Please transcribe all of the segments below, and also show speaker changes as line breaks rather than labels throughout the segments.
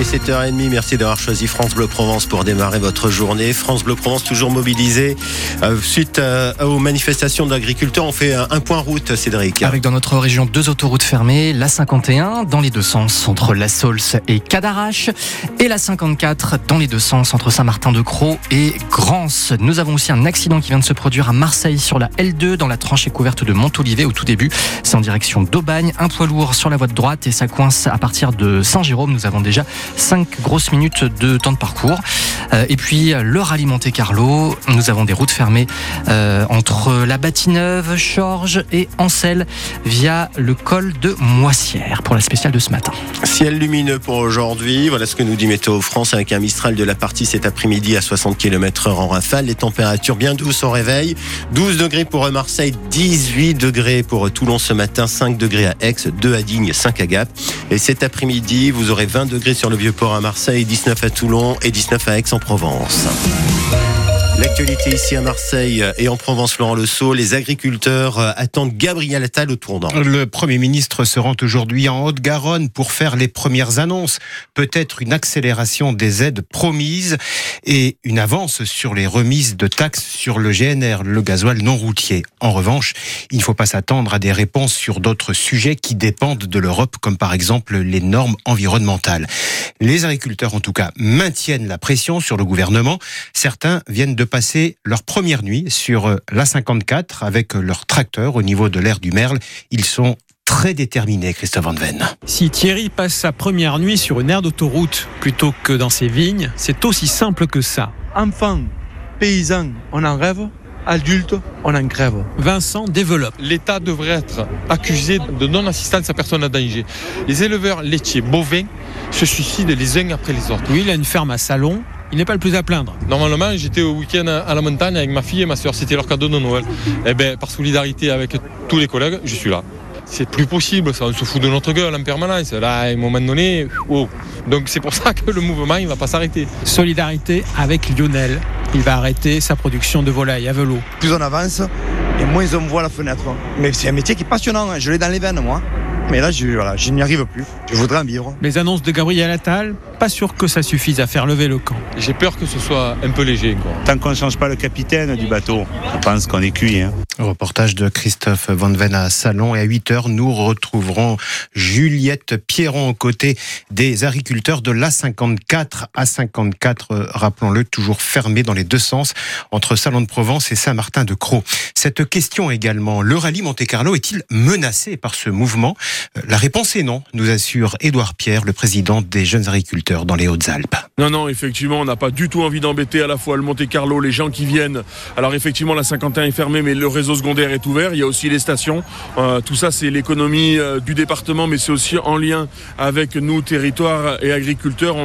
est 7h30. Merci d'avoir choisi France Bleu Provence pour démarrer votre journée. France Bleu Provence toujours mobilisé euh, suite euh, aux manifestations d'agriculteurs. On fait un, un, point route, Cédric.
Avec dans notre région deux autoroutes fermées, la 51 dans les deux sens entre La Saulce et Cadarache et la 54 dans les deux sens entre Saint-Martin-de-Croix et Grance. Nous avons aussi un accident qui vient de se produire à Marseille sur la L2 dans la tranchée couverte de Montolivet au tout début. C'est en direction d'Aubagne. Un poids lourd sur la voie de droite et ça coince à partir de Saint-Jérôme. Nous avons déjà 5 grosses minutes de temps de parcours. Euh, et puis le rallye Monte Carlo, nous avons des routes fermées euh, entre la Bâtineuve, Chorges et Ancel via le col de Moissière pour la spéciale de ce matin.
Ciel lumineux pour aujourd'hui, voilà ce que nous dit Météo France avec un Mistral de la partie cet après-midi à 60 km h en rafale. Les températures bien douces au réveil, 12 degrés pour Marseille, 18 degrés pour Toulon ce matin, 5 degrés à Aix, 2 à Digne, 5 à Gap. Et cet après-midi, vous aurez 20 degrés sur le Vieux-Port à Marseille, 19 à Toulon et 19 à Aix-en-Provence. L'actualité ici à Marseille et en Provence, Laurent Le Sceau, les agriculteurs euh, attendent Gabriel Attal au tournant.
Le Premier ministre se rend aujourd'hui en Haute-Garonne pour faire les premières annonces. Peut-être une accélération des aides promises et une avance sur les remises de taxes sur le GNR, le gasoil non routier. En revanche, il ne faut pas s'attendre à des réponses sur d'autres sujets qui dépendent de l'Europe, comme par exemple les normes environnementales. Les agriculteurs, en tout cas, maintiennent la pression sur le gouvernement. Certains viennent de passer leur première nuit sur euh, l'A54 avec leur tracteur au niveau de l'aire du Merle. Ils sont très déterminés, Christophe Van Ven.
Si Thierry passe sa première nuit sur une aire d'autoroute plutôt que dans ses vignes, c'est aussi simple que ça.
Enfants, paysans, on en rêve adultes, on en crève.
Vincent développe.
L'État devrait être accusé de non-assistance à personne à danger. Les éleveurs laitiers bovins se suicident les uns après les autres.
Oui, il a une ferme à Salon il n'est pas le plus à plaindre.
Normalement, j'étais au week-end à la montagne avec ma fille et ma soeur. C'était leur cadeau de Noël. Et eh bien, par solidarité avec tous les collègues, je suis là. C'est plus possible, ça. On se fout de notre gueule en permanence. Là, à un moment donné, oh. Donc c'est pour ça que le mouvement, il ne va pas s'arrêter.
Solidarité avec Lionel. Il va arrêter sa production de volailles à vélo.
Plus on avance, et moins on voit la fenêtre. Mais c'est un métier qui est passionnant. Hein. Je l'ai dans les veines, moi. Mais là, je, voilà, je n'y arrive plus. Je voudrais en vivre.
Les annonces de Gabriel Attal, pas sûr que ça suffise à faire lever le camp.
J'ai peur que ce soit un peu léger. Quoi.
Tant qu'on ne change pas le capitaine du bateau, je pense qu'on est cuit. Hein.
Reportage de Christophe Van Ven à Salon. Et à 8h, nous retrouverons Juliette Pierron aux côtés des agriculteurs de l'A54. A54, rappelons-le, toujours fermé dans les deux sens entre Salon de Provence et Saint-Martin-de-Croix. Cette question également, le rallye Monte-Carlo est-il menacé par ce mouvement? La réponse est non, nous assure Édouard Pierre, le président des jeunes agriculteurs dans les Hautes-Alpes.
Non, non, effectivement, on n'a pas du tout envie d'embêter à la fois le Monte-Carlo, les gens qui viennent. Alors effectivement, la 51 est fermée, mais le réseau secondaire est ouvert. Il y a aussi les stations. Euh, tout ça, c'est l'économie euh, du département, mais c'est aussi en lien avec nous, territoires et agriculteurs.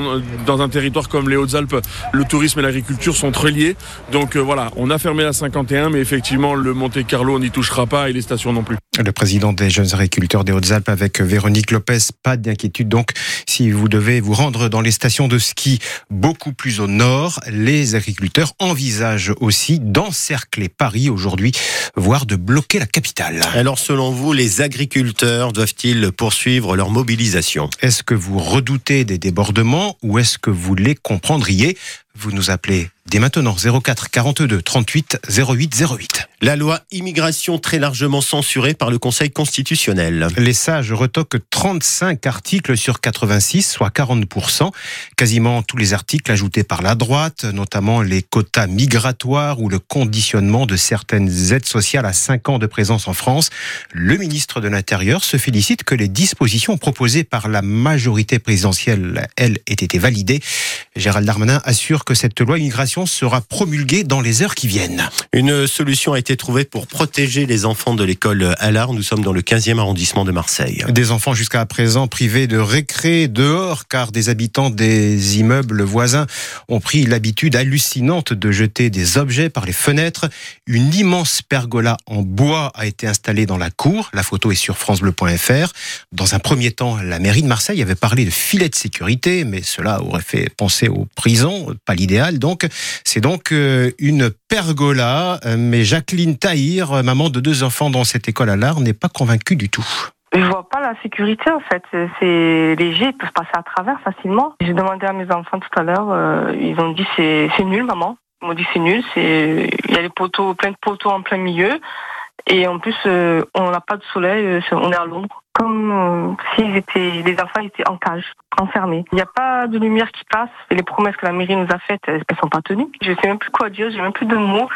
dans un territoire comme les Hautes-Alpes, le tourisme et l'agriculture sont très liés. Donc euh, voilà, on a fermé la 51, mais effectivement, le Monte-Carlo n'y touchera pas et les stations non plus.
Le président des jeunes agriculteurs des Hautes-Alpes avec Véronique Lopez, pas d'inquiétude. Donc, si vous devez vous rendre dans les stations de ski beaucoup plus au nord, les agriculteurs envisagent aussi d'encercler Paris aujourd'hui, voire de bloquer la capitale.
Alors, selon vous, les agriculteurs doivent-ils poursuivre leur mobilisation?
Est-ce que vous redoutez des débordements ou est-ce que vous les comprendriez? Vous nous appelez dès maintenant 04 42 38 08 08.
La loi immigration très largement censurée par le Conseil constitutionnel.
Les sages retoquent 35 articles sur 86, soit 40%. Quasiment tous les articles ajoutés par la droite, notamment les quotas migratoires ou le conditionnement de certaines aides sociales à 5 ans de présence en France. Le ministre de l'Intérieur se félicite que les dispositions proposées par la majorité présidentielle, elles, aient été validées. Gérald Darmanin assure que cette loi immigration sera promulguée dans les heures qui viennent.
Une solution a été trouvée pour protéger les enfants de l'école Allard. Nous sommes dans le 15e arrondissement de Marseille.
Des enfants jusqu'à présent privés de récré dehors car des habitants des immeubles voisins ont pris l'habitude hallucinante de jeter des objets par les fenêtres. Une immense pergola en bois a été installée dans la cour. La photo est sur francebleu.fr. Dans un premier temps, la mairie de Marseille avait parlé de filet de sécurité, mais cela aurait fait penser aux prisons, pas l'idéal donc. C'est donc euh, une pergola, euh, mais Jacqueline Tahir, maman de deux enfants dans cette école à l'art, n'est pas convaincue du tout.
Je vois pas la sécurité en fait. C'est les jets ils peuvent passer à travers facilement. J'ai demandé à mes enfants tout à l'heure, euh, ils ont dit c'est nul maman. Ils m'ont dit c'est nul, il y a des poteaux, plein de poteaux en plein milieu. Et en plus, euh, on n'a pas de soleil, euh, on est à l'ombre. Comme euh, s'ils étaient, les enfants étaient en cage, enfermés. Il n'y a pas de lumière qui passe. Et les promesses que la mairie nous a faites, elles, elles sont pas tenues. Je sais même plus quoi dire, j'ai même plus de mots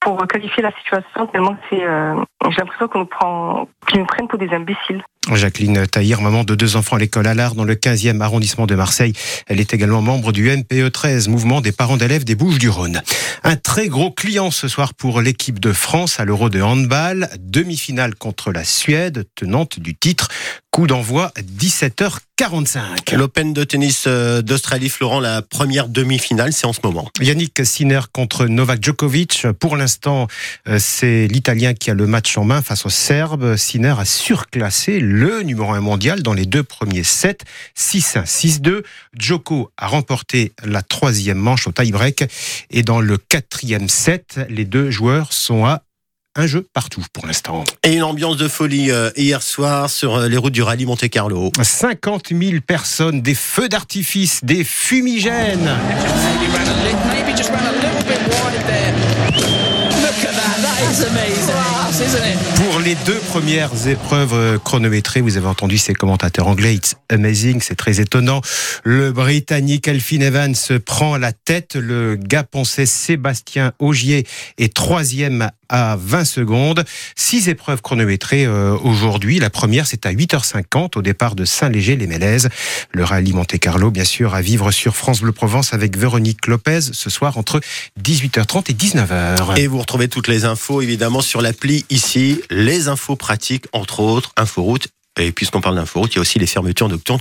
pour qualifier la situation tellement c'est, euh, j'ai l'impression qu'on nous prend, qu'ils nous prennent pour des imbéciles.
Jacqueline Taïr, maman de deux enfants à l'école Allard dans le 15e arrondissement de Marseille. Elle est également membre du MPE 13, mouvement des parents d'élèves des Bouches du Rhône. Un très gros client ce soir pour l'équipe de France à l'Euro de handball. Demi-finale contre la Suède, tenante du titre. Coup d'envoi 17h45.
L'Open de tennis euh, d'Australie, Florent, la première demi-finale, c'est en ce moment.
Yannick Sinner contre Novak Djokovic. Pour l'instant, euh, c'est l'Italien qui a le match en main face au Serbe. Sinner a surclassé le numéro 1 mondial dans les deux premiers sets, 6-1, 6-2. Djoko a remporté la troisième manche au tie-break. Et dans le quatrième set, les deux joueurs sont à un jeu partout pour l'instant.
Et une ambiance de folie euh, hier soir sur euh, les routes du rallye Monte Carlo.
50 000 personnes, des feux d'artifice, des fumigènes. Les deux premières épreuves euh, chronométrées, vous avez entendu ces commentateurs anglais, it's amazing, c'est très étonnant. Le Britannique Elfin Evans prend la tête, le Gaponçais Sébastien Augier est troisième à 20 secondes. Six épreuves chronométrées euh, aujourd'hui. La première, c'est à 8h50 au départ de Saint-Léger-les-Mélèzes. Le rallye Monte Carlo, bien sûr, à vivre sur France Bleu Provence avec Véronique Lopez ce soir entre 18h30 et 19h.
Et vous retrouvez toutes les infos, évidemment, sur l'appli ici. Les infos pratiques, entre autres, Inforoute. Et puisqu'on parle d'Inforoute, il y a aussi les fermetures nocturnes